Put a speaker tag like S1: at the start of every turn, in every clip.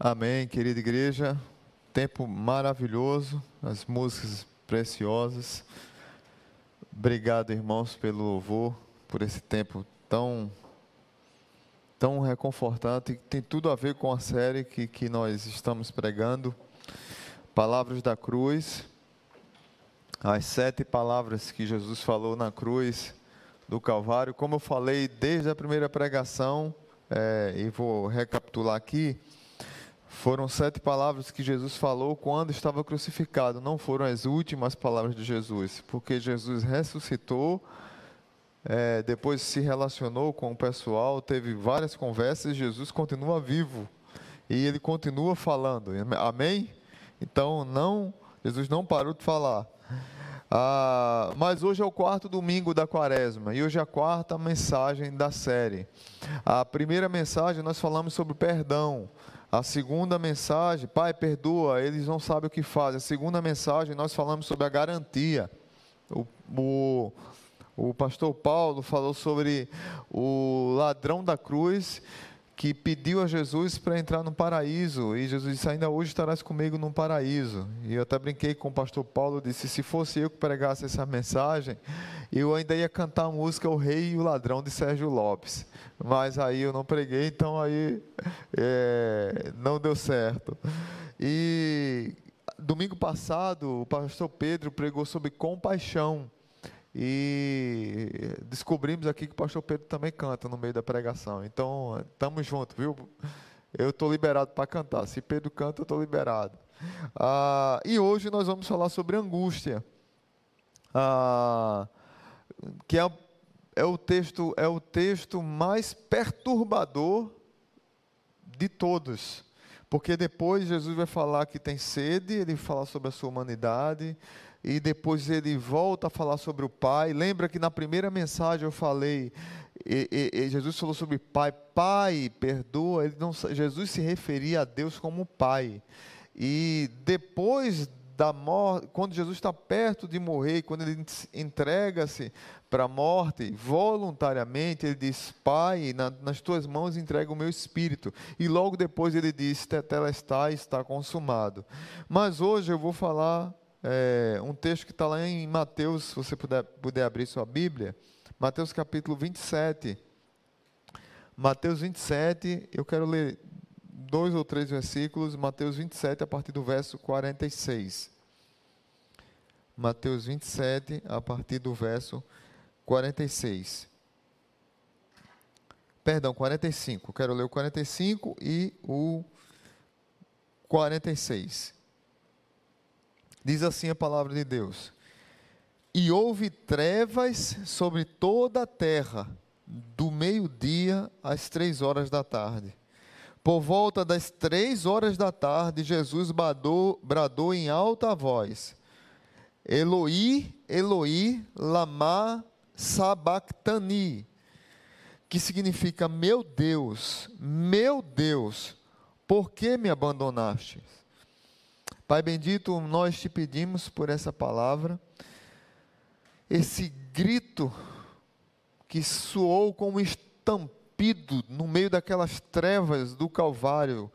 S1: Amém, querida igreja. Tempo maravilhoso, as músicas preciosas. Obrigado, irmãos, pelo louvor, por esse tempo tão tão reconfortante, tem tudo a ver com a série que, que nós estamos pregando. Palavras da cruz, as sete palavras que Jesus falou na cruz do Calvário. Como eu falei desde a primeira pregação, é, e vou recapitular aqui, foram sete palavras que Jesus falou quando estava crucificado, não foram as últimas palavras de Jesus, porque Jesus ressuscitou, é, depois se relacionou com o pessoal, teve várias conversas, Jesus continua vivo e ele continua falando, amém? Então, não, Jesus não parou de falar. Ah, mas hoje é o quarto domingo da quaresma e hoje é a quarta mensagem da série. A primeira mensagem nós falamos sobre perdão. A segunda mensagem, Pai, perdoa, eles não sabem o que fazem. A segunda mensagem, nós falamos sobre a garantia. O, o, o pastor Paulo falou sobre o ladrão da cruz que pediu a Jesus para entrar no paraíso, e Jesus disse: Ainda hoje estarás comigo no paraíso. E eu até brinquei com o pastor Paulo, disse: Se fosse eu que pregasse essa mensagem, eu ainda ia cantar a música O Rei e o Ladrão de Sérgio Lopes. Mas aí eu não preguei, então aí é, não deu certo. E domingo passado, o pastor Pedro pregou sobre compaixão. E descobrimos aqui que o pastor Pedro também canta no meio da pregação. Então, estamos juntos, viu? Eu estou liberado para cantar. Se Pedro canta, eu estou liberado. Ah, e hoje nós vamos falar sobre angústia. Ah, que é, é, o texto, é o texto mais perturbador de todos. Porque depois Jesus vai falar que tem sede, ele fala sobre a sua humanidade, e depois ele volta a falar sobre o Pai. Lembra que na primeira mensagem eu falei, e, e, e Jesus falou sobre Pai, Pai, perdoa. Ele não, Jesus se referia a Deus como Pai. E depois da morte, quando Jesus está perto de morrer, quando ele entrega-se para a morte, voluntariamente, ele diz: Pai, na, nas tuas mãos entrego o meu espírito. E logo depois ele diz: Tetelestai, está consumado. Mas hoje eu vou falar é, um texto que está lá em Mateus, se você puder, puder abrir sua Bíblia, Mateus capítulo 27. Mateus 27, eu quero ler dois ou três versículos, Mateus 27, a partir do verso 46. Mateus 27, a partir do verso 46. Perdão, 45. Quero ler o 45 e o 46. Diz assim a palavra de Deus: E houve trevas sobre toda a terra, do meio-dia às três horas da tarde. Por volta das três horas da tarde, Jesus bradou, bradou em alta voz: Eloi, Eloi, lama sabachthani, que significa: Meu Deus, meu Deus, por que me abandonaste? Pai bendito, nós te pedimos por essa palavra, esse grito que soou como estampido no meio daquelas trevas do Calvário,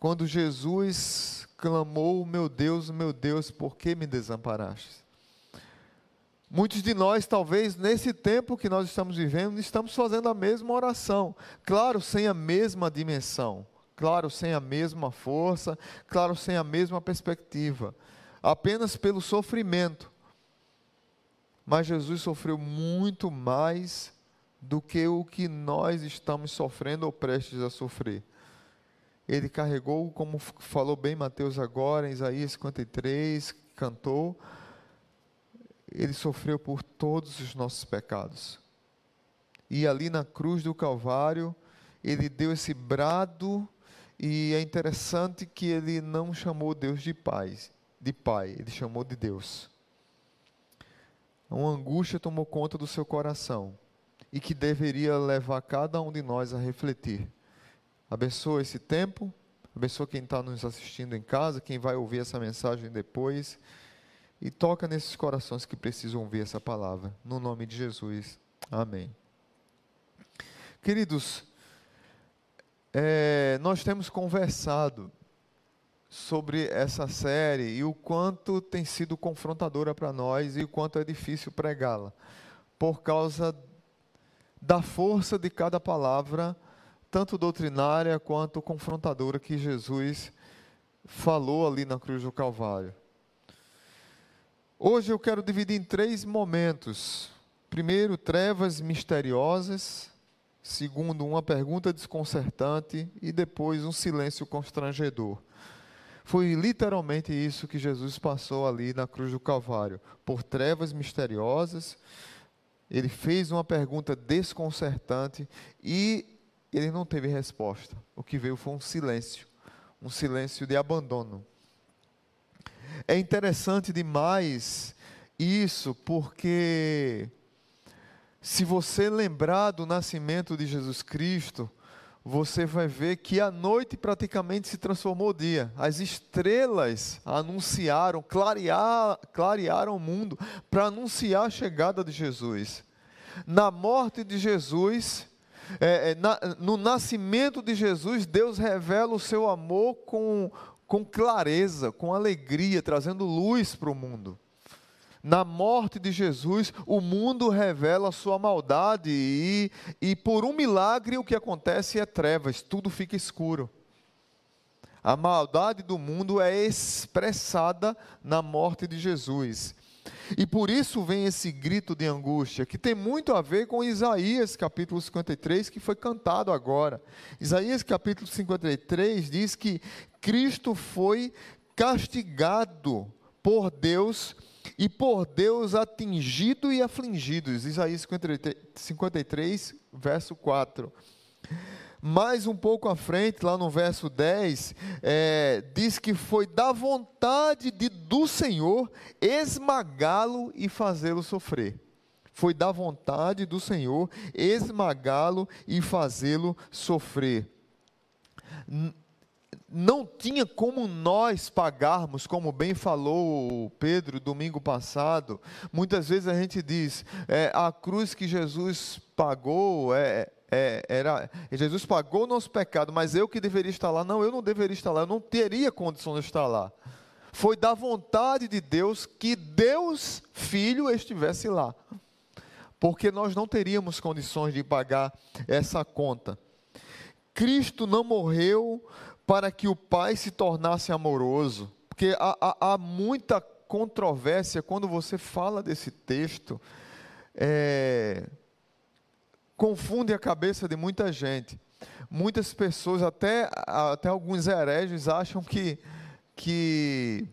S1: quando Jesus clamou: Meu Deus, meu Deus, por que me desamparaste? Muitos de nós, talvez nesse tempo que nós estamos vivendo, estamos fazendo a mesma oração, claro, sem a mesma dimensão claro, sem a mesma força, claro, sem a mesma perspectiva, apenas pelo sofrimento. Mas Jesus sofreu muito mais do que o que nós estamos sofrendo ou prestes a sofrer. Ele carregou, como falou bem Mateus agora, em Isaías 53, cantou, ele sofreu por todos os nossos pecados. E ali na cruz do Calvário, ele deu esse brado e é interessante que ele não chamou Deus de pai, de pai, ele chamou de Deus. Uma angústia tomou conta do seu coração e que deveria levar cada um de nós a refletir. Abençoa esse tempo, abençoa quem está nos assistindo em casa, quem vai ouvir essa mensagem depois e toca nesses corações que precisam ouvir essa palavra. No nome de Jesus. Amém. Queridos, é, nós temos conversado sobre essa série e o quanto tem sido confrontadora para nós e o quanto é difícil pregá-la, por causa da força de cada palavra, tanto doutrinária quanto confrontadora que Jesus falou ali na cruz do Calvário. Hoje eu quero dividir em três momentos. Primeiro, trevas misteriosas. Segundo, uma pergunta desconcertante. E depois, um silêncio constrangedor. Foi literalmente isso que Jesus passou ali na cruz do Calvário. Por trevas misteriosas, ele fez uma pergunta desconcertante e ele não teve resposta. O que veio foi um silêncio um silêncio de abandono. É interessante demais isso, porque se você lembrar do nascimento de Jesus Cristo, você vai ver que a noite praticamente se transformou dia. As estrelas anunciaram, clarear, clarearam o mundo para anunciar a chegada de Jesus. Na morte de Jesus, é, é, na, no nascimento de Jesus, Deus revela o seu amor com, com clareza, com alegria, trazendo luz para o mundo. Na morte de Jesus, o mundo revela a sua maldade e, e por um milagre o que acontece é trevas, tudo fica escuro. A maldade do mundo é expressada na morte de Jesus. E por isso vem esse grito de angústia, que tem muito a ver com Isaías capítulo 53, que foi cantado agora. Isaías capítulo 53 diz que Cristo foi castigado por Deus e por Deus atingido e afligido. Isaías 53, verso 4. Mais um pouco à frente, lá no verso 10, é, diz que foi da vontade de, do Senhor esmagá-lo e fazê-lo sofrer. Foi da vontade do Senhor esmagá-lo e fazê-lo sofrer. Não tinha como nós pagarmos, como bem falou Pedro domingo passado. Muitas vezes a gente diz, é, a cruz que Jesus pagou é, é, era, Jesus pagou o nosso pecado, mas eu que deveria estar lá. Não, eu não deveria estar lá, eu não teria condição de estar lá. Foi da vontade de Deus que Deus, Filho, estivesse lá. Porque nós não teríamos condições de pagar essa conta. Cristo não morreu para que o Pai se tornasse amoroso. Porque há, há, há muita controvérsia quando você fala desse texto. É, confunde a cabeça de muita gente. Muitas pessoas, até, até alguns hereges, acham que, que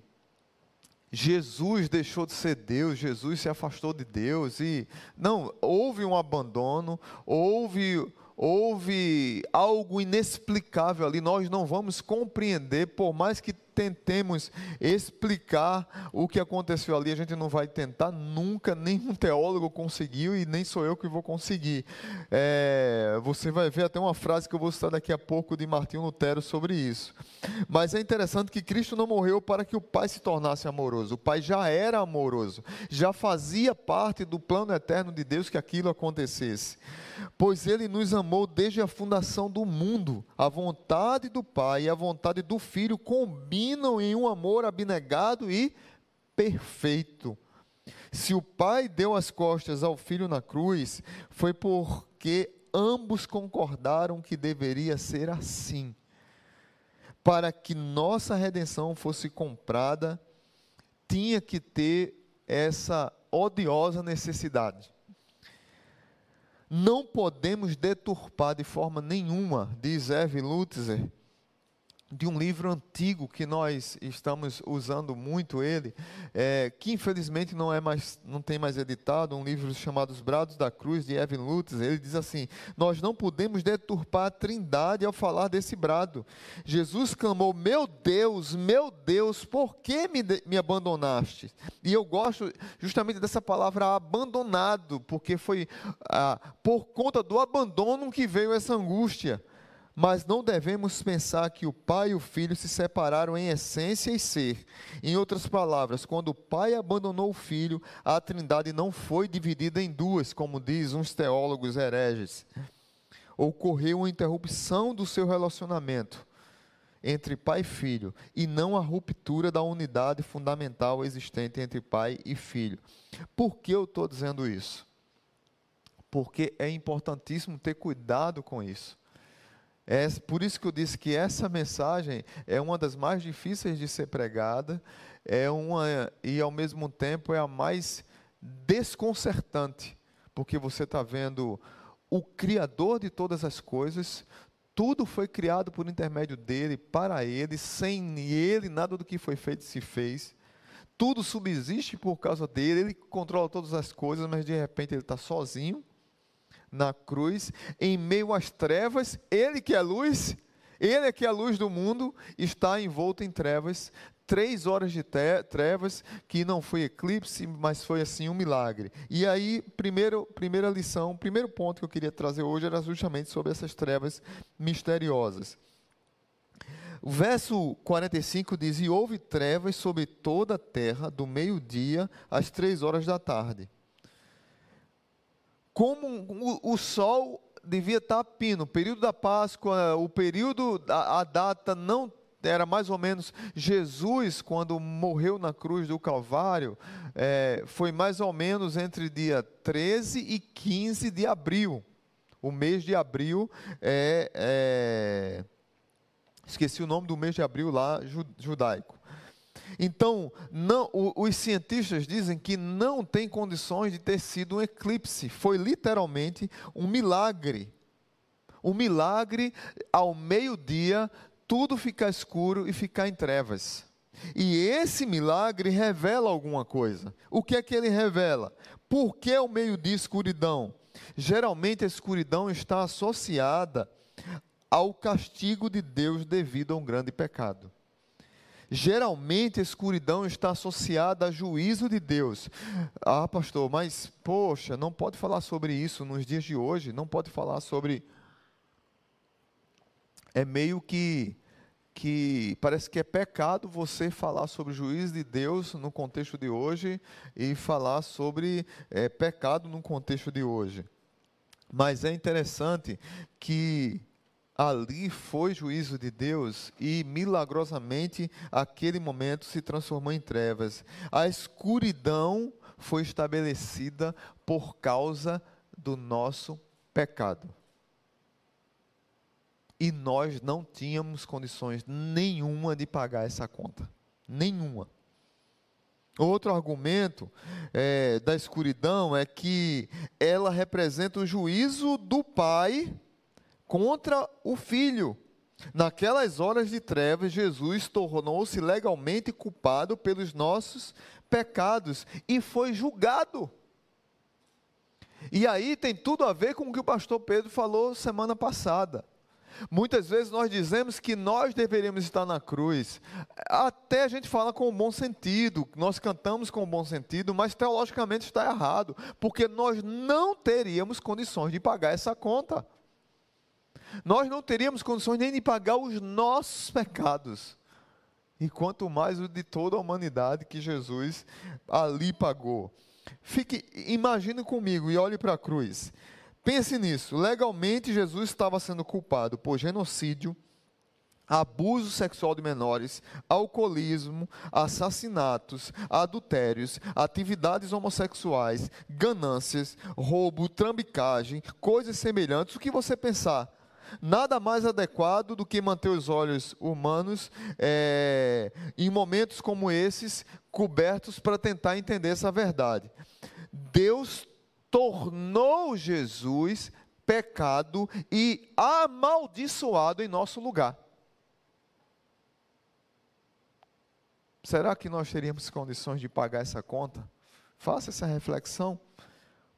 S1: Jesus deixou de ser Deus, Jesus se afastou de Deus. E não, houve um abandono, houve houve algo inexplicável ali, nós não vamos compreender, por mais que tentemos explicar o que aconteceu ali, a gente não vai tentar nunca, nenhum teólogo conseguiu e nem sou eu que vou conseguir. É, você vai ver até uma frase que eu vou citar daqui a pouco de Martinho Lutero sobre isso. Mas é interessante que Cristo não morreu para que o Pai se tornasse amoroso, o Pai já era amoroso, já fazia parte do plano eterno de Deus que aquilo acontecesse. Pois Ele nos amou desde a fundação do mundo, a vontade do Pai e a vontade do Filho combinam em um amor abnegado e perfeito. Se o pai deu as costas ao filho na cruz, foi porque ambos concordaram que deveria ser assim. Para que nossa redenção fosse comprada, tinha que ter essa odiosa necessidade. Não podemos deturpar de forma nenhuma, diz Eve Lutzer, de um livro antigo que nós estamos usando muito ele, é, que infelizmente não é mais, não tem mais editado, um livro chamado Os Brados da Cruz de Evan Lutz. Ele diz assim: nós não podemos deturpar a Trindade ao falar desse brado. Jesus clamou: Meu Deus, meu Deus, por que me, me abandonaste? E eu gosto justamente dessa palavra abandonado, porque foi ah, por conta do abandono que veio essa angústia. Mas não devemos pensar que o pai e o filho se separaram em essência e ser. Em outras palavras, quando o pai abandonou o filho, a trindade não foi dividida em duas, como diz uns teólogos hereges. ocorreu uma interrupção do seu relacionamento entre pai e filho, e não a ruptura da unidade fundamental existente entre pai e filho. Por que eu estou dizendo isso? Porque é importantíssimo ter cuidado com isso. É por isso que eu disse que essa mensagem é uma das mais difíceis de ser pregada, é uma e ao mesmo tempo é a mais desconcertante, porque você está vendo o Criador de todas as coisas, tudo foi criado por intermédio dele, para ele, sem ele nada do que foi feito se fez. Tudo subsiste por causa dele, ele controla todas as coisas, mas de repente ele está sozinho na cruz, em meio às trevas, ele que é luz, ele é que é a luz do mundo, está envolto em trevas, três horas de trevas, que não foi eclipse, mas foi assim um milagre. E aí, primeiro, primeira lição, primeiro ponto que eu queria trazer hoje era justamente sobre essas trevas misteriosas. O verso 45 diz: E houve trevas sobre toda a terra, do meio-dia às três horas da tarde. Como o, sol devia estar pino, o período da Páscoa, o período, a, a data não era mais ou menos Jesus, quando morreu na cruz do Calvário, é, foi mais ou menos entre dia 13 e 15 de abril. O mês de abril é, é esqueci o nome do mês de abril lá, judaico. Então, não, os cientistas dizem que não tem condições de ter sido um eclipse. Foi literalmente um milagre. Um milagre ao meio-dia tudo ficar escuro e ficar em trevas. E esse milagre revela alguma coisa. O que é que ele revela? Por que o meio de escuridão? Geralmente a escuridão está associada ao castigo de Deus devido a um grande pecado. Geralmente a escuridão está associada a juízo de Deus. Ah, pastor, mas poxa, não pode falar sobre isso nos dias de hoje, não pode falar sobre é meio que que parece que é pecado você falar sobre o juízo de Deus no contexto de hoje e falar sobre é, pecado no contexto de hoje. Mas é interessante que ali foi juízo de Deus e milagrosamente aquele momento se transformou em trevas. A escuridão foi estabelecida por causa do nosso pecado e nós não tínhamos condições nenhuma de pagar essa conta. Nenhuma. Outro argumento é, da escuridão é que ela representa o juízo do pai contra o filho. Naquelas horas de trevas, Jesus tornou-se legalmente culpado pelos nossos pecados e foi julgado. E aí tem tudo a ver com o que o pastor Pedro falou semana passada. Muitas vezes nós dizemos que nós deveríamos estar na cruz. Até a gente fala com o bom sentido, nós cantamos com o bom sentido, mas teologicamente está errado, porque nós não teríamos condições de pagar essa conta. Nós não teríamos condições nem de pagar os nossos pecados. E quanto mais o de toda a humanidade que Jesus ali pagou. Fique, imagine comigo e olhe para a cruz. Pense nisso. Legalmente, Jesus estava sendo culpado por genocídio, abuso sexual de menores, alcoolismo, assassinatos, adultérios, atividades homossexuais, ganâncias, roubo, trambicagem, coisas semelhantes. O que você pensar? Nada mais adequado do que manter os olhos humanos é, em momentos como esses cobertos para tentar entender essa verdade. Deus tornou Jesus pecado e amaldiçoado em nosso lugar. Será que nós teríamos condições de pagar essa conta? Faça essa reflexão.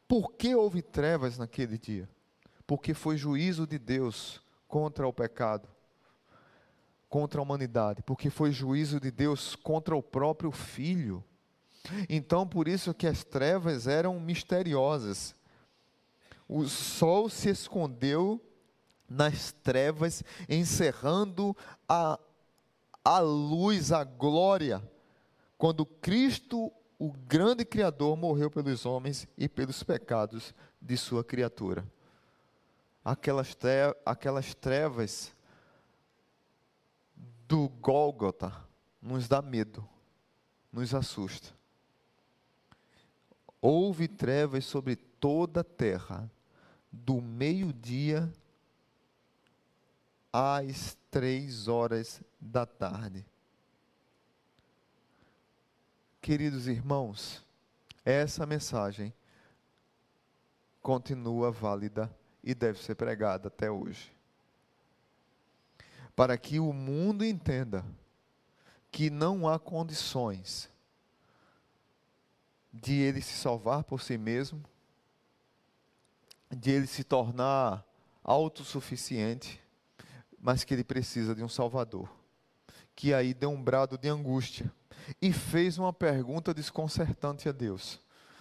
S1: Por que houve trevas naquele dia? Porque foi juízo de Deus contra o pecado, contra a humanidade, porque foi juízo de Deus contra o próprio filho. Então, por isso que as trevas eram misteriosas. O sol se escondeu nas trevas, encerrando a, a luz, a glória, quando Cristo, o grande Criador, morreu pelos homens e pelos pecados de sua criatura. Aquelas, trevas, aquelas trevas do Gólgota nos dá medo, nos assusta. Houve trevas sobre toda a terra, do meio-dia às três horas da tarde. Queridos irmãos, essa mensagem continua válida e deve ser pregada até hoje. Para que o mundo entenda que não há condições de ele se salvar por si mesmo, de ele se tornar autossuficiente, mas que ele precisa de um Salvador. Que aí deu um brado de angústia e fez uma pergunta desconcertante a Deus.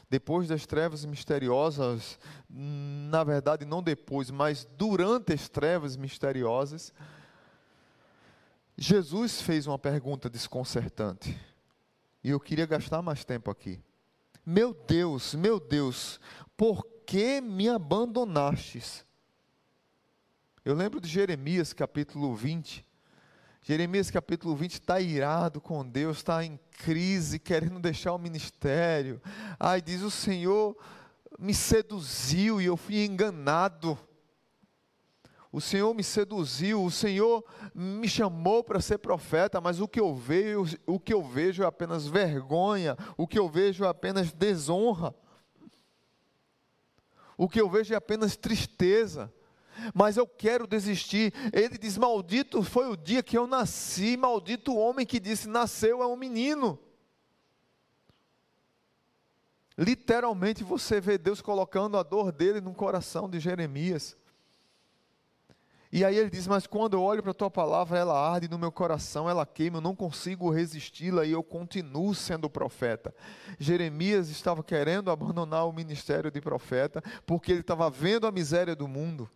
S1: Depois das trevas misteriosas, na verdade, não depois, mas durante as trevas misteriosas, Jesus fez uma pergunta desconcertante. E eu queria gastar mais tempo aqui. Meu Deus, meu Deus, por que me abandonastes? Eu lembro de Jeremias capítulo 20. Jeremias capítulo 20 está irado com Deus, está em crise, querendo deixar o ministério. Ai, diz o Senhor me seduziu e eu fui enganado. O Senhor me seduziu, o Senhor me chamou para ser profeta, mas o que eu vejo, o que eu vejo é apenas vergonha, o que eu vejo é apenas desonra. O que eu vejo é apenas tristeza mas eu quero desistir. Ele diz: Maldito foi o dia que eu nasci, maldito o homem que disse: Nasceu é um menino. Literalmente você vê Deus colocando a dor dele no coração de Jeremias. E aí ele diz: Mas quando eu olho para a tua palavra, ela arde no meu coração, ela queima, eu não consigo resisti-la e eu continuo sendo profeta. Jeremias estava querendo abandonar o ministério de profeta, porque ele estava vendo a miséria do mundo.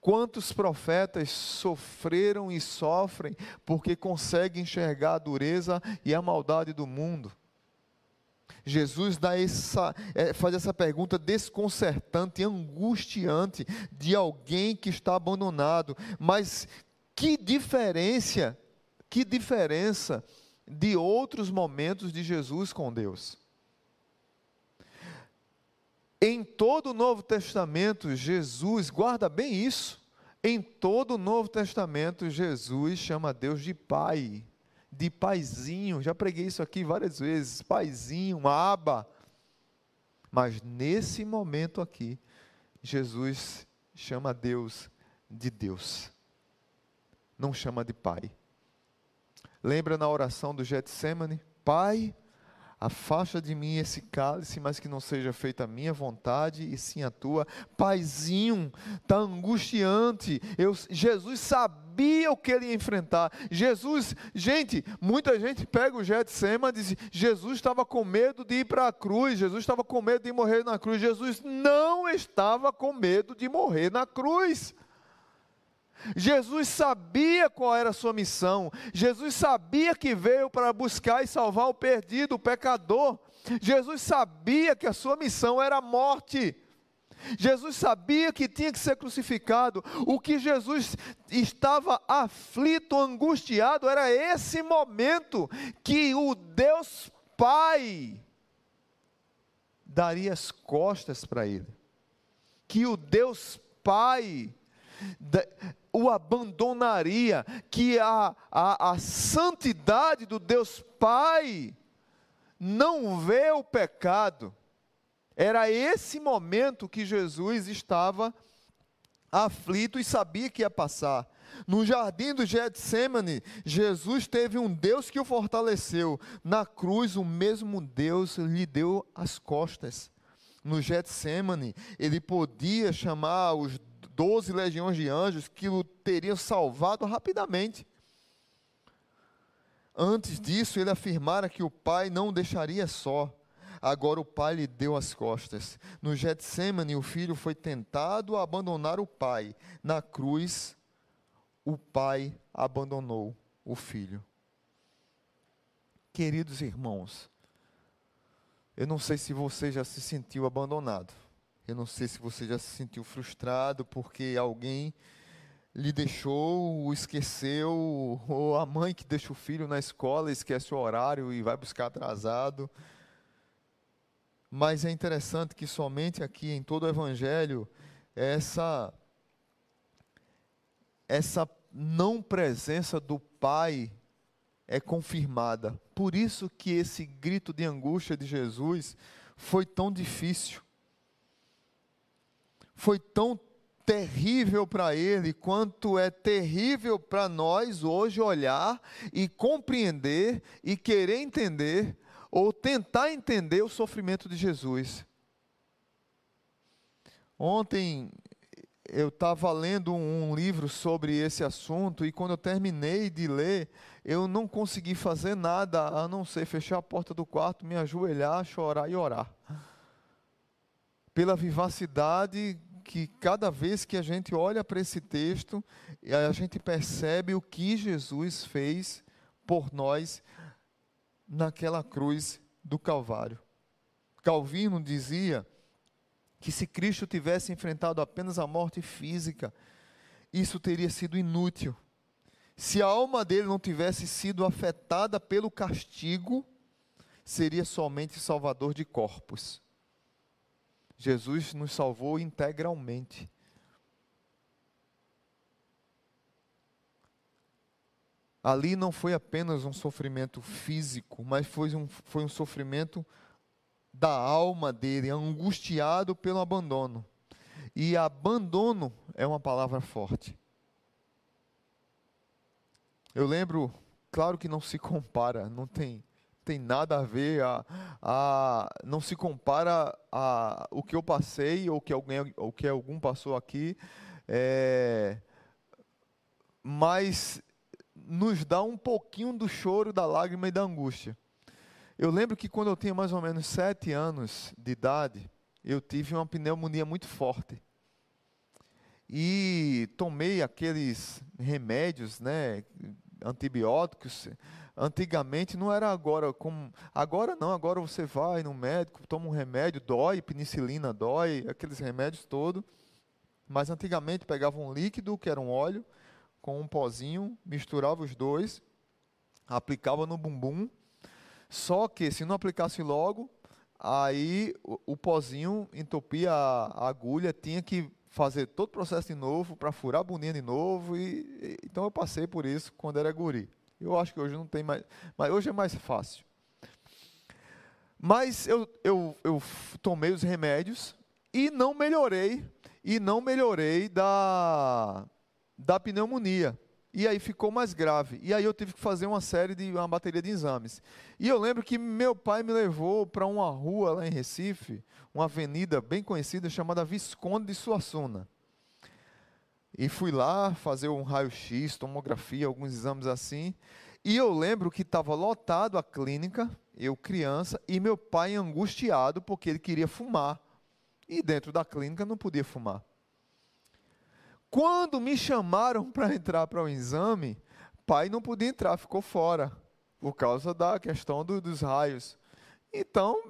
S1: Quantos profetas sofreram e sofrem porque conseguem enxergar a dureza e a maldade do mundo? Jesus dá essa, é, faz essa pergunta desconcertante, angustiante de alguém que está abandonado. Mas que diferença, que diferença de outros momentos de Jesus com Deus? Em todo o Novo Testamento, Jesus, guarda bem isso, em todo o Novo Testamento, Jesus chama Deus de Pai, de Paizinho, já preguei isso aqui várias vezes, Paizinho, Aba. Mas nesse momento aqui, Jesus chama Deus de Deus, não chama de Pai. Lembra na oração do Getsemane? Pai, Afasta de mim esse cálice, mas que não seja feita a minha vontade e sim a tua. Paizinho, está angustiante. Eu, Jesus sabia o que ele ia enfrentar. Jesus, gente, muita gente pega o Getsema e diz: Jesus estava com medo de ir para a cruz, Jesus estava com medo de morrer na cruz. Jesus não estava com medo de morrer na cruz. Jesus sabia qual era a sua missão, Jesus sabia que veio para buscar e salvar o perdido, o pecador. Jesus sabia que a sua missão era a morte. Jesus sabia que tinha que ser crucificado. O que Jesus estava aflito, angustiado, era esse momento que o Deus Pai daria as costas para ele. Que o Deus Pai o abandonaria, que a, a, a santidade do Deus Pai não vê o pecado. Era esse momento que Jesus estava aflito e sabia que ia passar. No jardim do Getsemane, Jesus teve um Deus que o fortaleceu. Na cruz, o mesmo Deus lhe deu as costas. No Getsemane, ele podia chamar os doze legiões de anjos que o teriam salvado rapidamente. Antes disso, ele afirmara que o pai não o deixaria só. Agora o pai lhe deu as costas. No Getsemane, o filho foi tentado a abandonar o pai. Na cruz, o pai abandonou o filho. Queridos irmãos, eu não sei se você já se sentiu abandonado. Eu não sei se você já se sentiu frustrado porque alguém lhe deixou, o esqueceu, ou a mãe que deixa o filho na escola, esquece o horário e vai buscar atrasado. Mas é interessante que somente aqui em todo o evangelho essa essa não presença do pai é confirmada. Por isso que esse grito de angústia de Jesus foi tão difícil. Foi tão terrível para ele, quanto é terrível para nós hoje olhar e compreender e querer entender ou tentar entender o sofrimento de Jesus. Ontem eu estava lendo um livro sobre esse assunto e quando eu terminei de ler, eu não consegui fazer nada a não ser fechar a porta do quarto, me ajoelhar, chorar e orar. Pela vivacidade que cada vez que a gente olha para esse texto, a gente percebe o que Jesus fez por nós naquela cruz do Calvário. Calvino dizia que se Cristo tivesse enfrentado apenas a morte física, isso teria sido inútil. Se a alma dele não tivesse sido afetada pelo castigo, seria somente salvador de corpos. Jesus nos salvou integralmente. Ali não foi apenas um sofrimento físico, mas foi um, foi um sofrimento da alma dele, angustiado pelo abandono. E abandono é uma palavra forte. Eu lembro, claro que não se compara, não tem tem nada a ver, a, a, não se compara a o que eu passei ou que alguém, ou que algum passou aqui, é, mas nos dá um pouquinho do choro, da lágrima e da angústia. Eu lembro que quando eu tinha mais ou menos sete anos de idade, eu tive uma pneumonia muito forte. E tomei aqueles remédios, né, antibióticos, Antigamente não era agora como agora não, agora você vai no médico, toma um remédio, dói, penicilina dói, aqueles remédios todos. Mas antigamente pegava um líquido, que era um óleo, com um pozinho, misturava os dois, aplicava no bumbum. Só que se não aplicasse logo, aí o, o pozinho entupia a, a agulha, tinha que fazer todo o processo de novo para furar a boninha de novo e, e, então eu passei por isso quando era guri. Eu acho que hoje não tem mais, mas hoje é mais fácil. Mas eu, eu, eu tomei os remédios e não melhorei, e não melhorei da, da pneumonia. E aí ficou mais grave. E aí eu tive que fazer uma série de uma bateria de exames. E eu lembro que meu pai me levou para uma rua lá em Recife, uma avenida bem conhecida chamada Visconde de Suassuna. E fui lá fazer um raio-x, tomografia, alguns exames assim. E eu lembro que estava lotado a clínica, eu criança, e meu pai angustiado porque ele queria fumar. E dentro da clínica não podia fumar. Quando me chamaram para entrar para o exame, pai não podia entrar, ficou fora, por causa da questão do, dos raios. Então,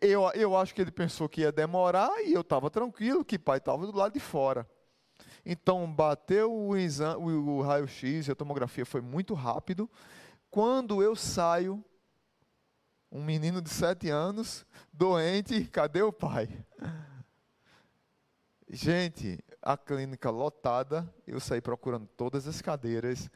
S1: eu, eu acho que ele pensou que ia demorar e eu estava tranquilo, que pai estava do lado de fora. Então, bateu o, o, raio-x, a tomografia foi muito rápido. Quando eu saio, um menino de sete anos, doente, cadê o pai? Gente, a clínica lotada, eu saí procurando todas as cadeiras,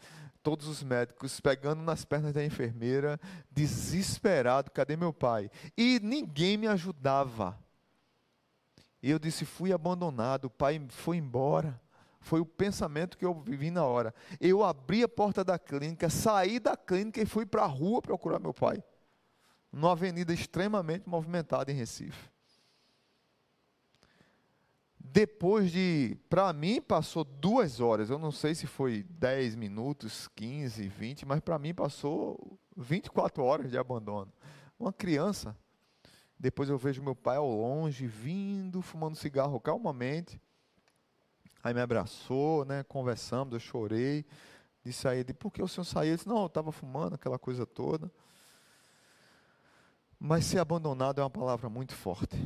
S1: todos os médicos, pegando nas pernas da enfermeira, desesperado, cadê meu pai? E ninguém me ajudava. E eu disse, fui abandonado, o pai foi embora. Foi o pensamento que eu vivi na hora. Eu abri a porta da clínica, saí da clínica e fui para a rua procurar meu pai. Numa avenida extremamente movimentada em Recife. Depois de, para mim, passou duas horas. Eu não sei se foi 10 minutos, 15, 20, mas para mim passou 24 horas de abandono. Uma criança. Depois eu vejo meu pai ao longe, vindo, fumando cigarro calmamente. Aí me abraçou, né? Conversamos, eu chorei. Disse a ele, por que o senhor saiu? Ele disse, não, eu estava fumando, aquela coisa toda. Mas ser abandonado é uma palavra muito forte.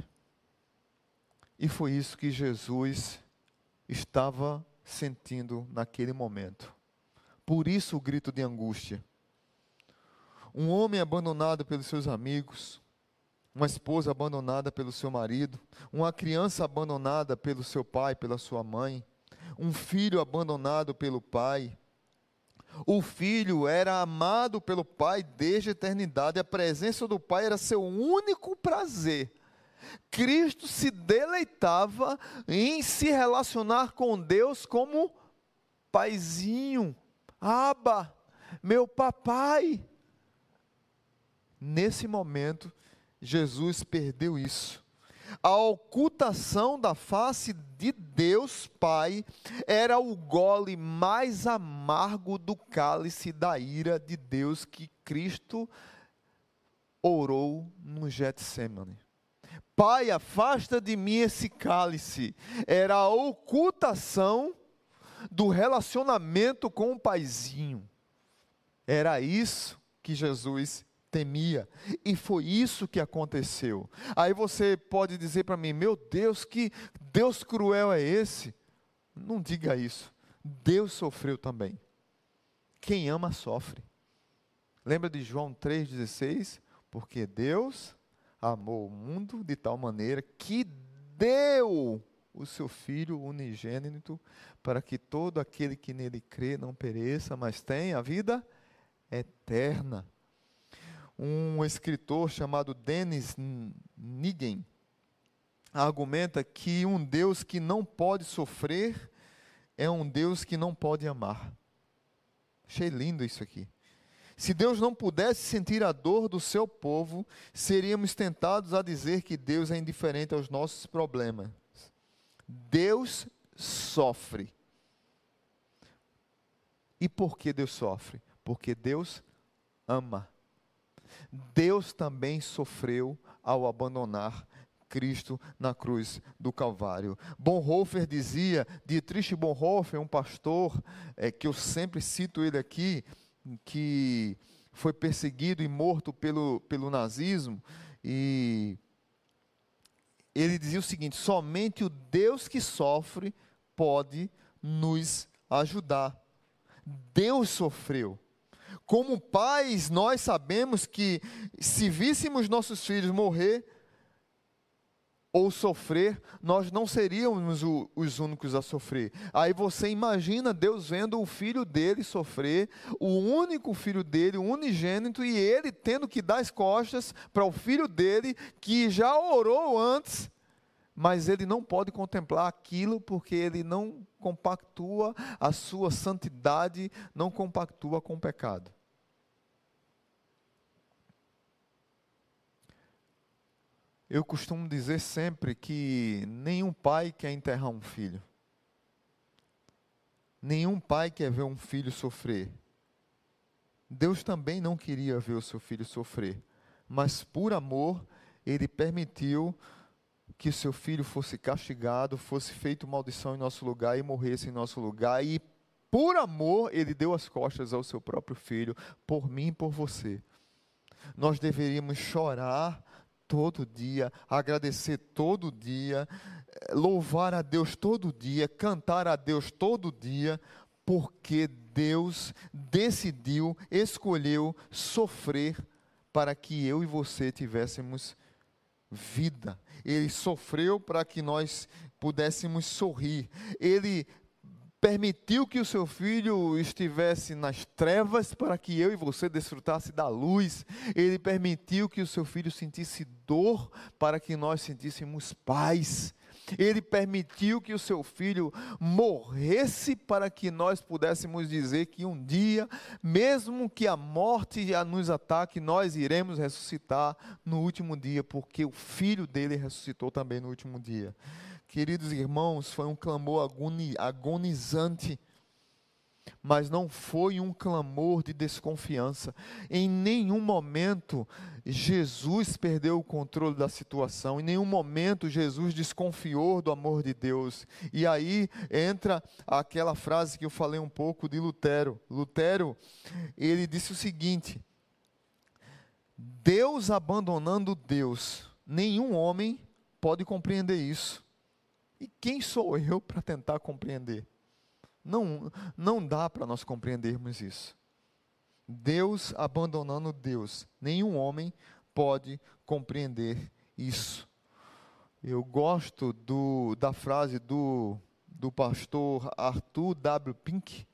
S1: E foi isso que Jesus estava sentindo naquele momento. Por isso o grito de angústia. Um homem abandonado pelos seus amigos, uma esposa abandonada pelo seu marido, uma criança abandonada pelo seu pai, pela sua mãe, um filho abandonado pelo pai. O filho era amado pelo pai desde a eternidade, a presença do pai era seu único prazer. Cristo se deleitava em se relacionar com Deus como paizinho, aba, meu papai. Nesse momento, Jesus perdeu isso. A ocultação da face de Deus Pai era o gole mais amargo do cálice da ira de Deus que Cristo orou no Getsemane. Pai, afasta de mim esse cálice. Era a ocultação do relacionamento com o paizinho. Era isso que Jesus temia. E foi isso que aconteceu. Aí você pode dizer para mim: meu Deus, que Deus cruel é esse? Não diga isso. Deus sofreu também. Quem ama, sofre. Lembra de João 3,16? Porque Deus amou o mundo de tal maneira que deu o seu Filho unigênito para que todo aquele que nele crê não pereça, mas tenha a vida eterna um escritor chamado Dennis Nigen argumenta que um Deus que não pode sofrer é um Deus que não pode amar. Achei lindo isso aqui. Se Deus não pudesse sentir a dor do seu povo, seríamos tentados a dizer que Deus é indiferente aos nossos problemas. Deus sofre. E por que Deus sofre? Porque Deus ama. Deus também sofreu ao abandonar Cristo na cruz do Calvário. Bonhoeffer dizia, Dietrich Bonhoeffer, um pastor é, que eu sempre cito ele aqui, que foi perseguido e morto pelo, pelo nazismo, e ele dizia o seguinte: somente o Deus que sofre pode nos ajudar. Deus sofreu. Como pais, nós sabemos que se víssemos nossos filhos morrer ou sofrer, nós não seríamos o, os únicos a sofrer. Aí você imagina Deus vendo o filho dele sofrer, o único filho dele, o unigênito, e ele tendo que dar as costas para o filho dele, que já orou antes mas ele não pode contemplar aquilo porque ele não compactua a sua santidade, não compactua com o pecado. Eu costumo dizer sempre que nenhum pai quer enterrar um filho. Nenhum pai quer ver um filho sofrer. Deus também não queria ver o seu filho sofrer, mas por amor, ele permitiu que o seu filho fosse castigado, fosse feito maldição em nosso lugar e morresse em nosso lugar. E por amor, ele deu as costas ao seu próprio filho, por mim e por você. Nós deveríamos chorar todo dia, agradecer todo dia, louvar a Deus todo dia, cantar a Deus todo dia, porque Deus decidiu, escolheu sofrer para que eu e você tivéssemos vida. Ele sofreu para que nós pudéssemos sorrir. Ele permitiu que o seu filho estivesse nas trevas para que eu e você desfrutasse da luz. Ele permitiu que o seu filho sentisse dor para que nós sentíssemos paz. Ele permitiu que o seu filho morresse para que nós pudéssemos dizer que um dia, mesmo que a morte nos ataque, nós iremos ressuscitar no último dia, porque o filho dele ressuscitou também no último dia. Queridos irmãos, foi um clamor agonizante mas não foi um clamor de desconfiança. Em nenhum momento Jesus perdeu o controle da situação, em nenhum momento Jesus desconfiou do amor de Deus. E aí entra aquela frase que eu falei um pouco de Lutero. Lutero, ele disse o seguinte: Deus abandonando Deus, nenhum homem pode compreender isso. E quem sou eu para tentar compreender? Não, não dá para nós compreendermos isso. Deus abandonando Deus. Nenhum homem pode compreender isso. Eu gosto do, da frase do, do pastor Arthur W. Pink,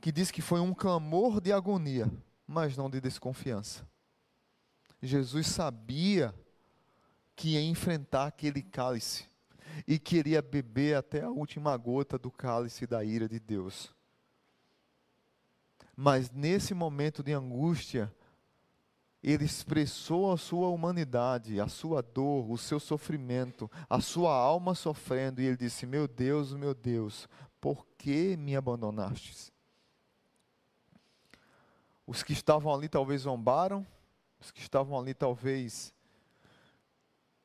S1: que diz que foi um clamor de agonia, mas não de desconfiança. Jesus sabia que ia enfrentar aquele cálice e queria beber até a última gota do cálice da ira de Deus. Mas nesse momento de angústia, ele expressou a sua humanidade, a sua dor, o seu sofrimento, a sua alma sofrendo, e ele disse: Meu Deus, meu Deus, por que me abandonastes? Os que estavam ali talvez zombaram, os que estavam ali talvez.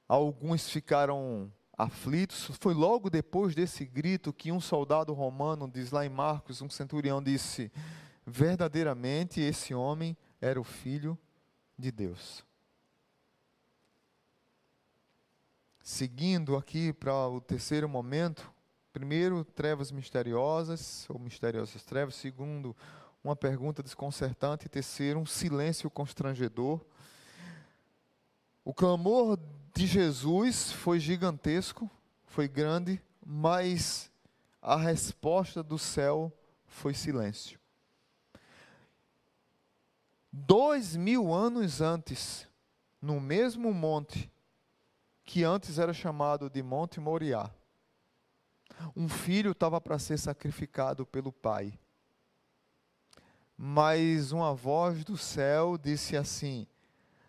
S1: Alguns ficaram aflitos. Foi logo depois desse grito que um soldado romano, diz lá em Marcos, um centurião disse: verdadeiramente esse homem era o filho de Deus. Seguindo aqui para o terceiro momento, primeiro, trevas misteriosas, ou misteriosas trevas, segundo, uma pergunta desconcertante, terceiro, um silêncio constrangedor. O clamor de Jesus foi gigantesco, foi grande, mas a resposta do céu foi silêncio. Dois mil anos antes, no mesmo monte, que antes era chamado de Monte Moriá, um filho estava para ser sacrificado pelo pai. Mas uma voz do céu disse assim: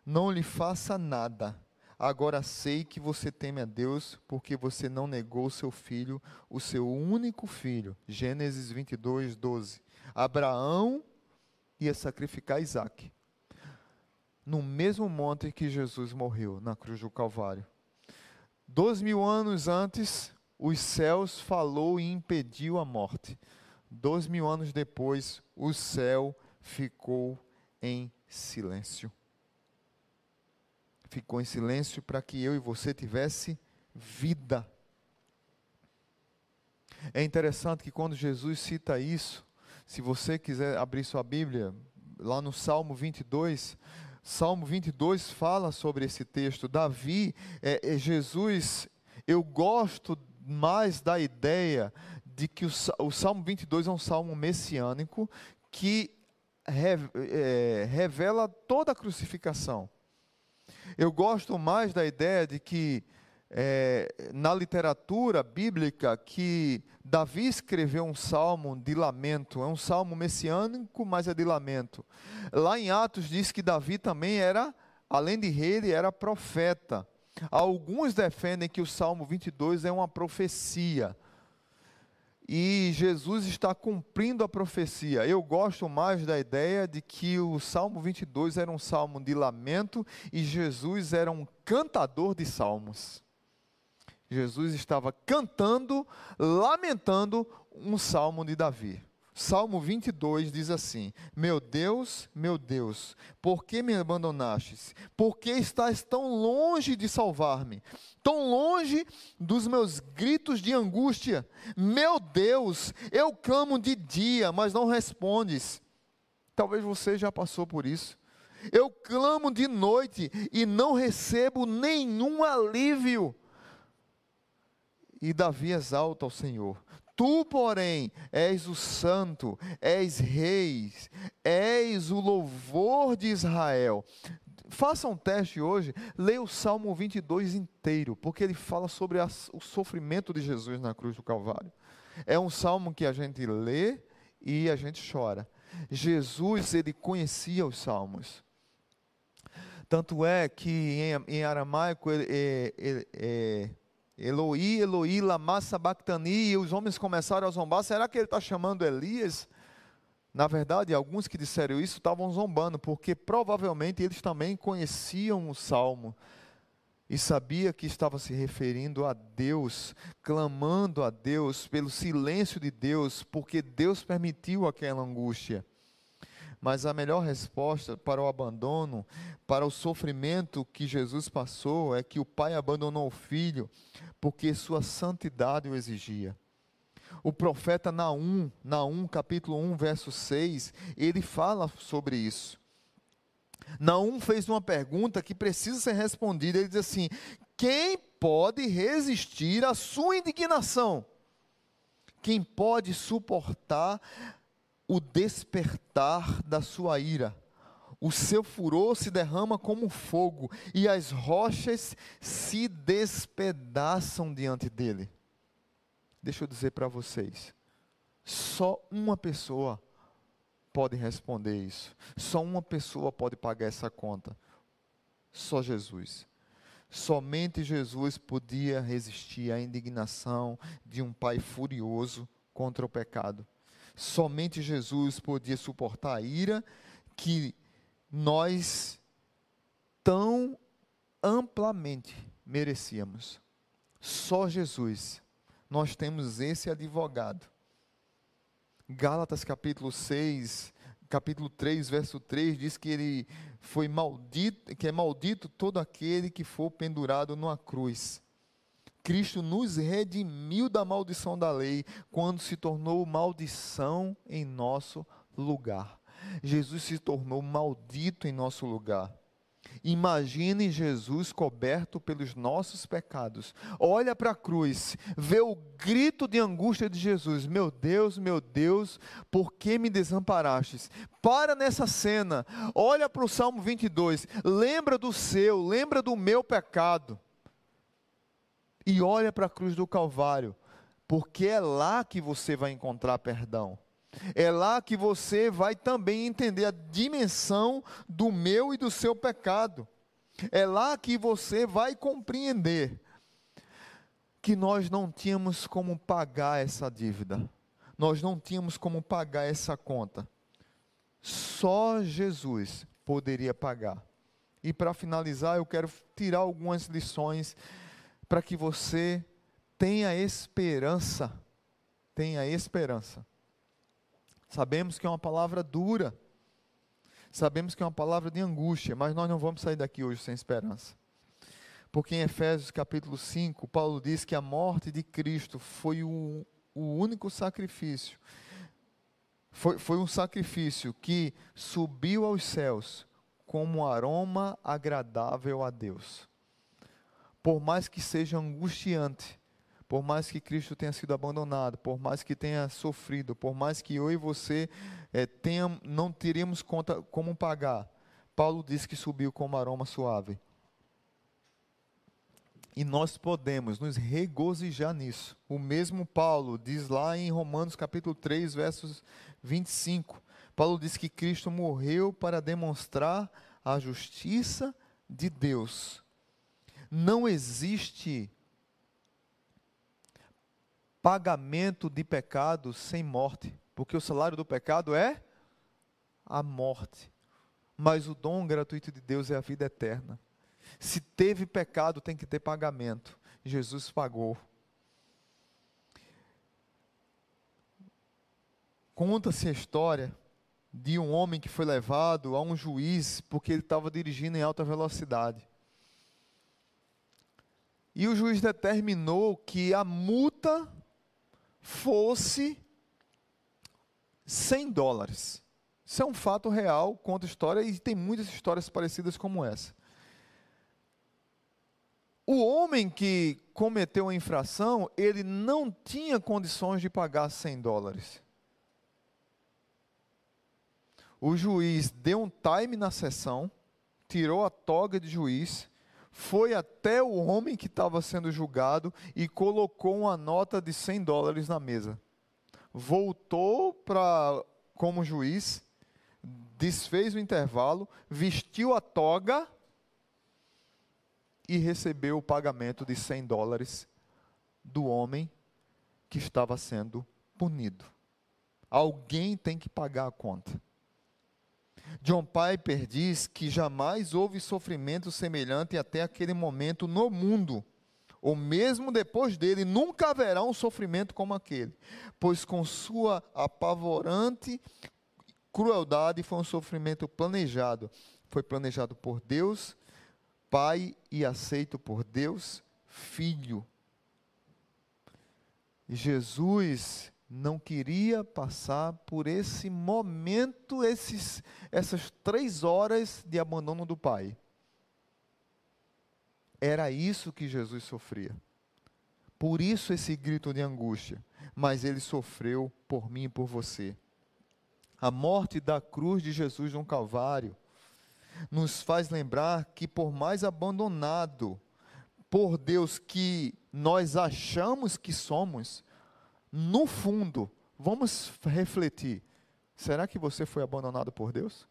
S1: Não lhe faça nada. Agora sei que você teme a Deus, porque você não negou seu filho, o seu único filho. Gênesis 22, 12. Abraão ia sacrificar Isaac. No mesmo monte que Jesus morreu, na cruz do Calvário. Dois mil anos antes, os céus falou e impediu a morte. Dois mil anos depois, o céu ficou em silêncio. Ficou em silêncio para que eu e você tivesse vida. É interessante que quando Jesus cita isso, se você quiser abrir sua Bíblia, lá no Salmo 22, Salmo 22 fala sobre esse texto. Davi, é, é Jesus, eu gosto mais da ideia de que o, o Salmo 22 é um salmo messiânico que re, é, revela toda a crucificação. Eu gosto mais da ideia de que é, na literatura bíblica que Davi escreveu um salmo de lamento, é um salmo messiânico, mas é de lamento. Lá em Atos diz que Davi também era, além de rei, ele era profeta. Alguns defendem que o salmo 22 é uma profecia. E Jesus está cumprindo a profecia. Eu gosto mais da ideia de que o Salmo 22 era um salmo de lamento e Jesus era um cantador de salmos. Jesus estava cantando, lamentando um salmo de Davi. Salmo 22 diz assim: Meu Deus, meu Deus, por que me abandonastes? Por que estás tão longe de salvar-me? Tão longe dos meus gritos de angústia? Meu Deus, eu clamo de dia, mas não respondes. Talvez você já passou por isso. Eu clamo de noite e não recebo nenhum alívio. E Davi exalta ao Senhor. Tu, porém, és o santo, és reis, és o louvor de Israel. Faça um teste hoje, leia o Salmo 22 inteiro, porque ele fala sobre o sofrimento de Jesus na cruz do Calvário. É um salmo que a gente lê e a gente chora. Jesus, ele conhecia os salmos. Tanto é que em, em aramaico ele, ele, ele, Eloi, Eloi, lama sabachthani, e os homens começaram a zombar. Será que ele está chamando Elias? Na verdade, alguns que disseram isso estavam zombando, porque provavelmente eles também conheciam o salmo e sabia que estava se referindo a Deus, clamando a Deus pelo silêncio de Deus, porque Deus permitiu aquela angústia. Mas a melhor resposta para o abandono, para o sofrimento que Jesus passou, é que o pai abandonou o filho porque sua santidade o exigia. O profeta Naum, Naum capítulo 1, verso 6, ele fala sobre isso. Naum fez uma pergunta que precisa ser respondida. Ele diz assim: Quem pode resistir à sua indignação? Quem pode suportar o despertar da sua ira? O seu furor se derrama como fogo, e as rochas se despedaçam diante dele. Deixa eu dizer para vocês: só uma pessoa pode responder isso. Só uma pessoa pode pagar essa conta. Só Jesus. Somente Jesus podia resistir à indignação de um pai furioso contra o pecado. Somente Jesus podia suportar a ira que nós tão amplamente merecíamos. Só Jesus. Nós temos esse advogado Gálatas capítulo 6, capítulo 3, verso 3 diz que ele foi maldito, que é maldito todo aquele que for pendurado numa cruz. Cristo nos redimiu da maldição da lei quando se tornou maldição em nosso lugar. Jesus se tornou maldito em nosso lugar. Imagine Jesus coberto pelos nossos pecados. Olha para a cruz, vê o grito de angústia de Jesus: Meu Deus, meu Deus, por que me desamparastes? Para nessa cena, olha para o Salmo 22, lembra do seu, lembra do meu pecado. E olha para a cruz do Calvário, porque é lá que você vai encontrar perdão. É lá que você vai também entender a dimensão do meu e do seu pecado. É lá que você vai compreender que nós não tínhamos como pagar essa dívida. Nós não tínhamos como pagar essa conta. Só Jesus poderia pagar. E para finalizar, eu quero tirar algumas lições para que você tenha esperança. Tenha esperança. Sabemos que é uma palavra dura. Sabemos que é uma palavra de angústia, mas nós não vamos sair daqui hoje sem esperança. Porque em Efésios capítulo 5, Paulo diz que a morte de Cristo foi o, o único sacrifício. Foi, foi um sacrifício que subiu aos céus como um aroma agradável a Deus. Por mais que seja angustiante, por mais que Cristo tenha sido abandonado, por mais que tenha sofrido, por mais que eu e você é, tenha, não teríamos conta como pagar, Paulo diz que subiu como aroma suave. E nós podemos nos regozijar nisso. O mesmo Paulo diz lá em Romanos capítulo 3, versos 25. Paulo diz que Cristo morreu para demonstrar a justiça de Deus. Não existe pagamento de pecado sem morte, porque o salário do pecado é a morte. Mas o dom gratuito de Deus é a vida eterna. Se teve pecado, tem que ter pagamento. Jesus pagou. Conta-se a história de um homem que foi levado a um juiz porque ele estava dirigindo em alta velocidade. E o juiz determinou que a multa fosse 100 dólares. Isso é um fato real, conta história e tem muitas histórias parecidas como essa. O homem que cometeu a infração, ele não tinha condições de pagar 100 dólares. O juiz deu um time na sessão, tirou a toga de juiz foi até o homem que estava sendo julgado e colocou uma nota de 100 dólares na mesa. Voltou para como juiz, desfez o intervalo, vestiu a toga e recebeu o pagamento de 100 dólares do homem que estava sendo punido. Alguém tem que pagar a conta. John Piper diz que jamais houve sofrimento semelhante até aquele momento no mundo, ou mesmo depois dele, nunca haverá um sofrimento como aquele, pois com sua apavorante crueldade, foi um sofrimento planejado. Foi planejado por Deus, Pai, e aceito por Deus, Filho. Jesus não queria passar por esse momento, esses, essas três horas de abandono do Pai. Era isso que Jesus sofria. Por isso esse grito de angústia. Mas ele sofreu por mim e por você. A morte da cruz de Jesus no Calvário nos faz lembrar que, por mais abandonado por Deus que nós achamos que somos, no fundo, vamos refletir: será que você foi abandonado por Deus?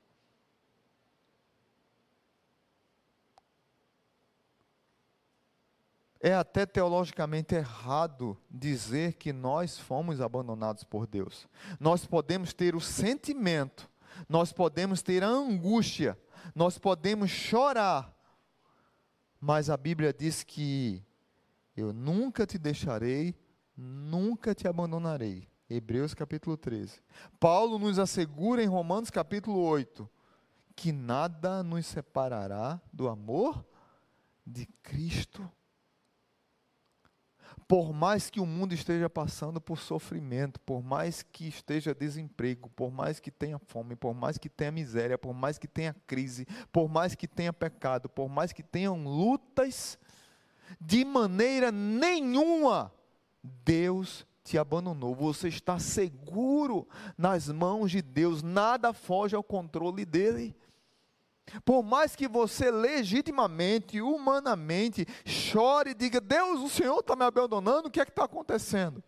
S1: É até teologicamente errado dizer que nós fomos abandonados por Deus. Nós podemos ter o sentimento, nós podemos ter a angústia, nós podemos chorar, mas a Bíblia diz que eu nunca te deixarei, nunca te abandonarei. Hebreus capítulo 13. Paulo nos assegura em Romanos capítulo 8 que nada nos separará do amor de Cristo por mais que o mundo esteja passando por sofrimento, por mais que esteja desemprego, por mais que tenha fome, por mais que tenha miséria, por mais que tenha crise, por mais que tenha pecado, por mais que tenham lutas, de maneira nenhuma Deus te abandonou. Você está seguro nas mãos de Deus, nada foge ao controle dele. Por mais que você legitimamente, humanamente, chore e diga: Deus, o Senhor está me abandonando, o que é que está acontecendo?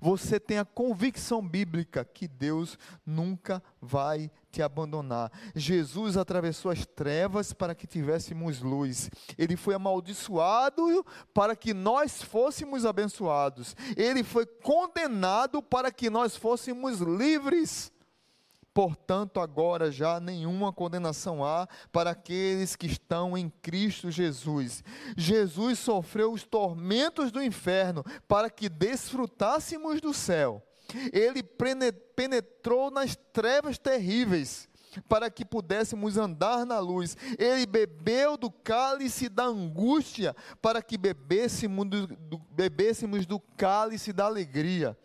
S1: Você tem a convicção bíblica que Deus nunca vai te abandonar. Jesus atravessou as trevas para que tivéssemos luz. Ele foi amaldiçoado para que nós fôssemos abençoados. Ele foi condenado para que nós fôssemos livres. Portanto, agora já nenhuma condenação há para aqueles que estão em Cristo Jesus. Jesus sofreu os tormentos do inferno para que desfrutássemos do céu. Ele penetrou nas trevas terríveis para que pudéssemos andar na luz. Ele bebeu do cálice da angústia para que bebêssemos do, do, bebêssemos do cálice da alegria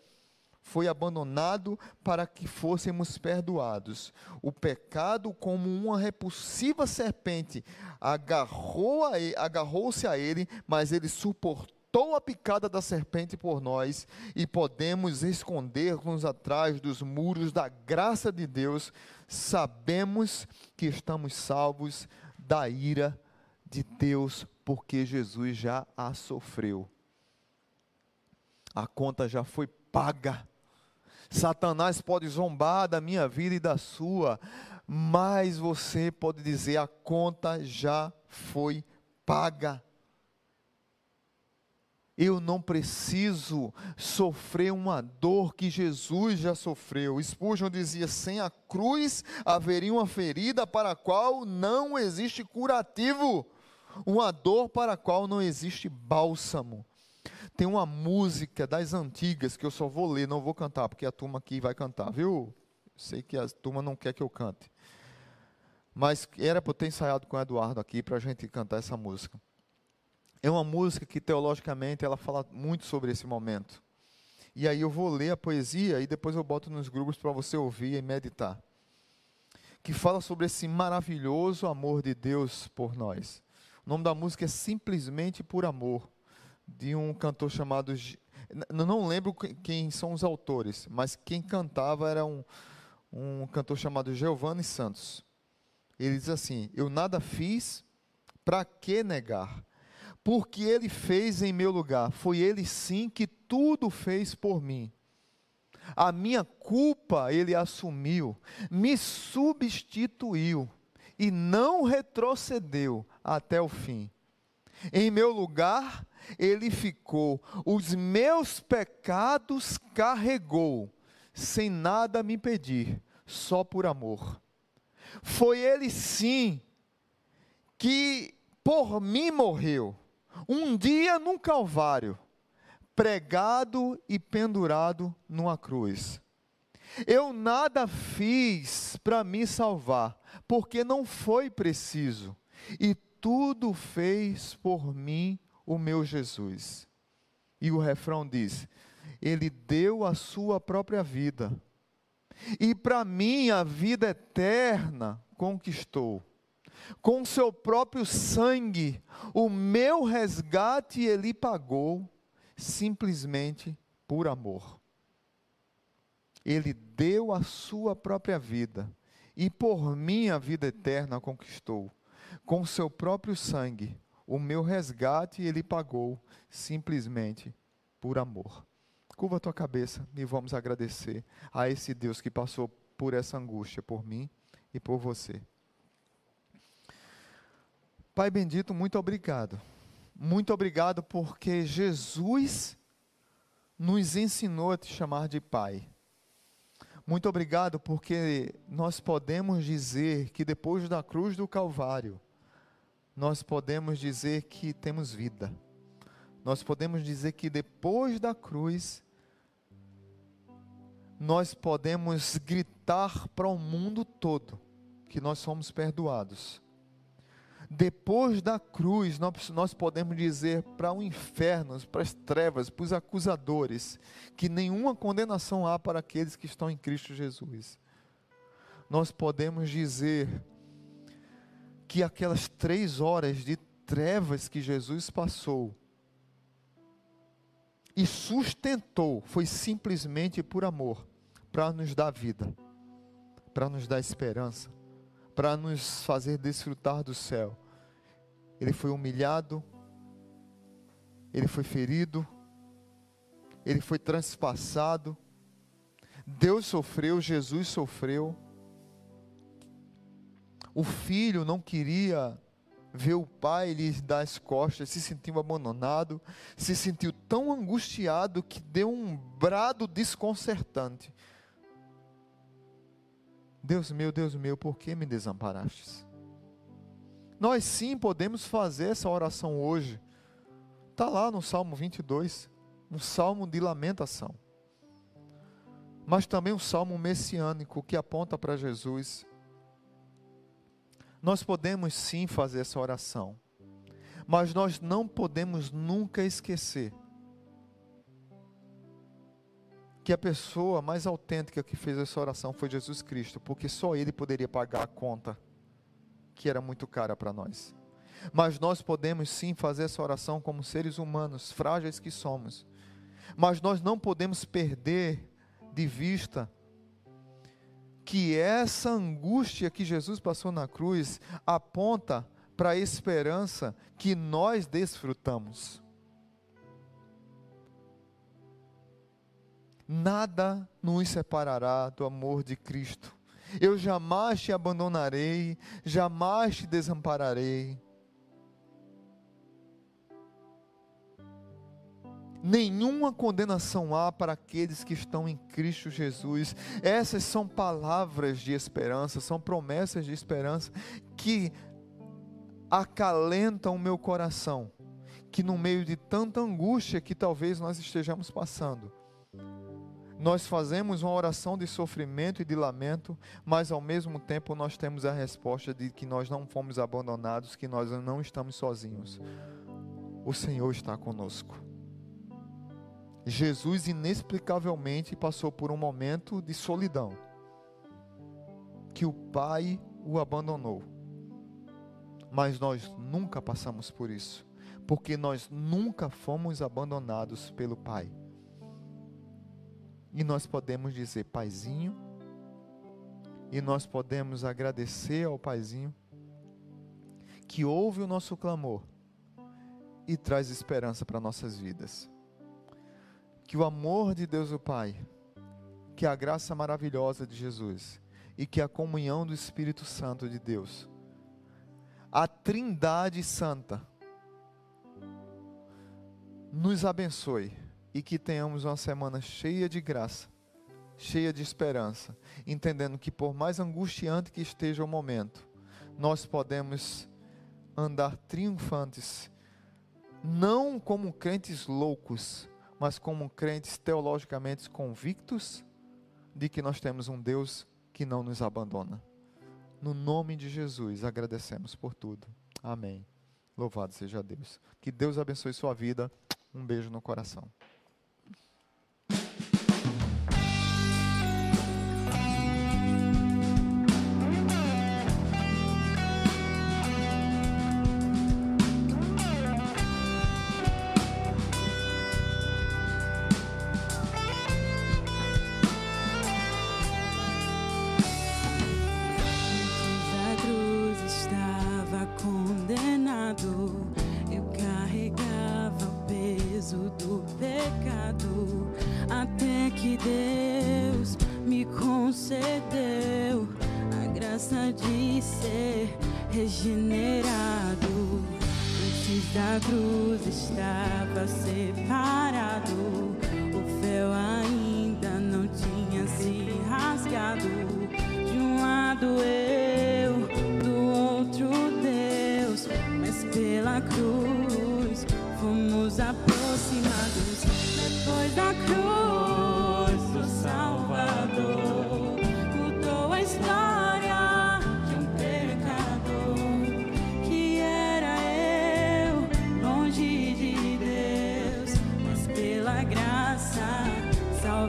S1: foi abandonado para que fôssemos perdoados. O pecado, como uma repulsiva serpente, agarrou-se a, agarrou a ele, mas ele suportou a picada da serpente por nós e podemos esconder-nos atrás dos muros da graça de Deus. Sabemos que estamos salvos da ira de Deus, porque Jesus já a sofreu. A conta já foi paga Satanás pode zombar da minha vida e da sua, mas você pode dizer: a conta já foi paga. Eu não preciso sofrer uma dor que Jesus já sofreu. Spurgeon dizia: sem a cruz haveria uma ferida para a qual não existe curativo, uma dor para a qual não existe bálsamo. Tem uma música das antigas que eu só vou ler, não vou cantar, porque a turma aqui vai cantar, viu? Sei que a turma não quer que eu cante. Mas era para eu ter ensaiado com o Eduardo aqui para a gente cantar essa música. É uma música que teologicamente ela fala muito sobre esse momento. E aí eu vou ler a poesia e depois eu boto nos grupos para você ouvir e meditar. Que fala sobre esse maravilhoso amor de Deus por nós. O nome da música é Simplesmente por Amor de um cantor chamado. Não lembro quem são os autores, mas quem cantava era um, um cantor chamado Giovanni Santos. Ele diz assim: Eu nada fiz, para que negar? Porque ele fez em meu lugar. Foi ele sim que tudo fez por mim. A minha culpa ele assumiu, me substituiu e não retrocedeu até o fim. Em meu lugar, ele ficou, os meus pecados carregou, sem nada me pedir, só por amor. Foi ele sim que por mim morreu, um dia num Calvário, pregado e pendurado numa cruz. Eu nada fiz para me salvar, porque não foi preciso, e tudo fez por mim o meu Jesus. E o refrão diz: Ele deu a sua própria vida, e para mim a vida eterna conquistou. Com seu próprio sangue, o meu resgate ele pagou, simplesmente por amor. Ele deu a sua própria vida e por mim a vida eterna conquistou. Com seu próprio sangue, o meu resgate ele pagou simplesmente por amor. Curva a tua cabeça e vamos agradecer a esse Deus que passou por essa angústia por mim e por você. Pai bendito, muito obrigado. Muito obrigado porque Jesus nos ensinou a te chamar de Pai. Muito obrigado porque nós podemos dizer que depois da cruz do Calvário, nós podemos dizer que temos vida. Nós podemos dizer que depois da cruz, nós podemos gritar para o mundo todo que nós somos perdoados depois da cruz, nós, nós podemos dizer para o inferno, para as trevas, para os acusadores, que nenhuma condenação há para aqueles que estão em Cristo Jesus. Nós podemos dizer que aquelas três horas de trevas que Jesus passou e sustentou foi simplesmente por amor, para nos dar vida, para nos dar esperança, para nos fazer desfrutar do céu. Ele foi humilhado, ele foi ferido, ele foi transpassado. Deus sofreu, Jesus sofreu. O filho não queria ver o pai lhe dar as costas, se sentiu abandonado, se sentiu tão angustiado que deu um brado desconcertante. Deus meu, Deus meu, por que me desamparastes? Nós sim podemos fazer essa oração hoje. Está lá no Salmo 22, um salmo de lamentação. Mas também um salmo messiânico que aponta para Jesus. Nós podemos sim fazer essa oração, mas nós não podemos nunca esquecer que a pessoa mais autêntica que fez essa oração foi Jesus Cristo, porque só Ele poderia pagar a conta que era muito cara para nós. Mas nós podemos sim fazer essa oração como seres humanos, frágeis que somos. Mas nós não podemos perder de vista que essa angústia que Jesus passou na cruz aponta para a esperança que nós desfrutamos. nada nos separará do amor de Cristo. Eu jamais te abandonarei, jamais te desampararei. Nenhuma condenação há para aqueles que estão em Cristo Jesus. Essas são palavras de esperança, são promessas de esperança que acalentam o meu coração. Que no meio de tanta angústia que talvez nós estejamos passando, nós fazemos uma oração de sofrimento e de lamento, mas ao mesmo tempo nós temos a resposta de que nós não fomos abandonados, que nós não estamos sozinhos. O Senhor está conosco. Jesus inexplicavelmente passou por um momento de solidão, que o Pai o abandonou. Mas nós nunca passamos por isso, porque nós nunca fomos abandonados pelo Pai. E nós podemos dizer, Paizinho, e nós podemos agradecer ao Paizinho que ouve o nosso clamor e traz esperança para nossas vidas. Que o amor de Deus o Pai, que a graça maravilhosa de Jesus e que a comunhão do Espírito Santo de Deus, a Trindade Santa, nos abençoe e que tenhamos uma semana cheia de graça, cheia de esperança, entendendo que por mais angustiante que esteja o momento, nós podemos andar triunfantes, não como crentes loucos, mas como crentes teologicamente convictos
S2: de que nós temos um Deus que não nos abandona. No nome de Jesus, agradecemos por tudo. Amém. Louvado seja Deus. Que Deus abençoe sua vida. Um beijo no coração.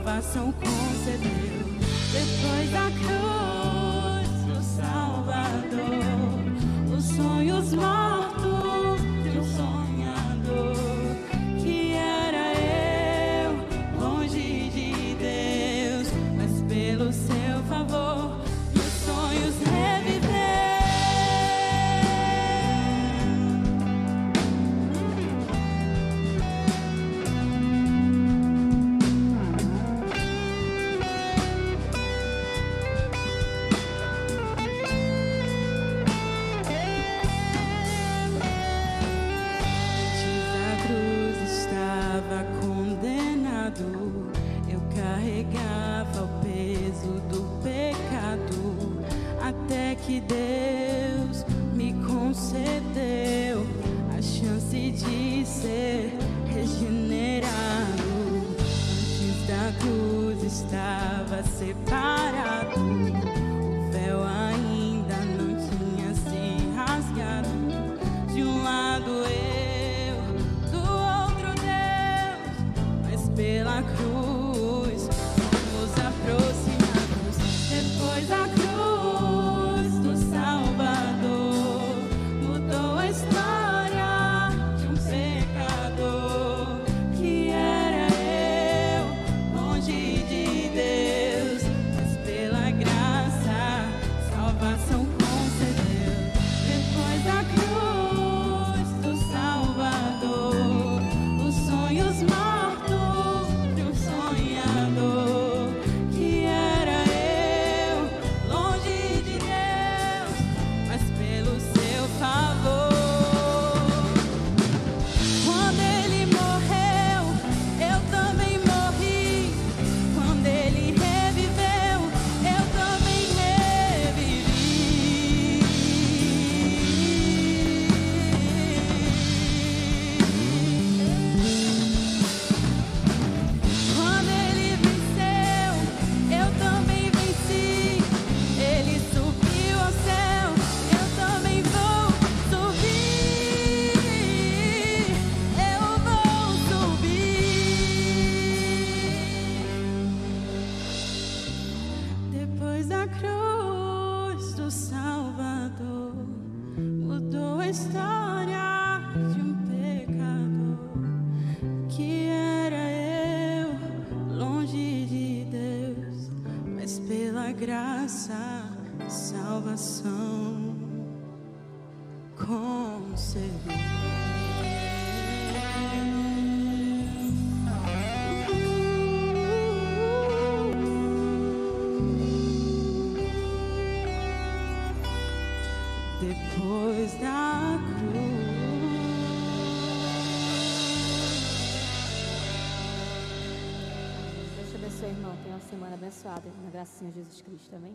S2: salvação concedeu. Depois da cruz.
S3: Abençoada na gracinha de Jesus Cristo. Amém?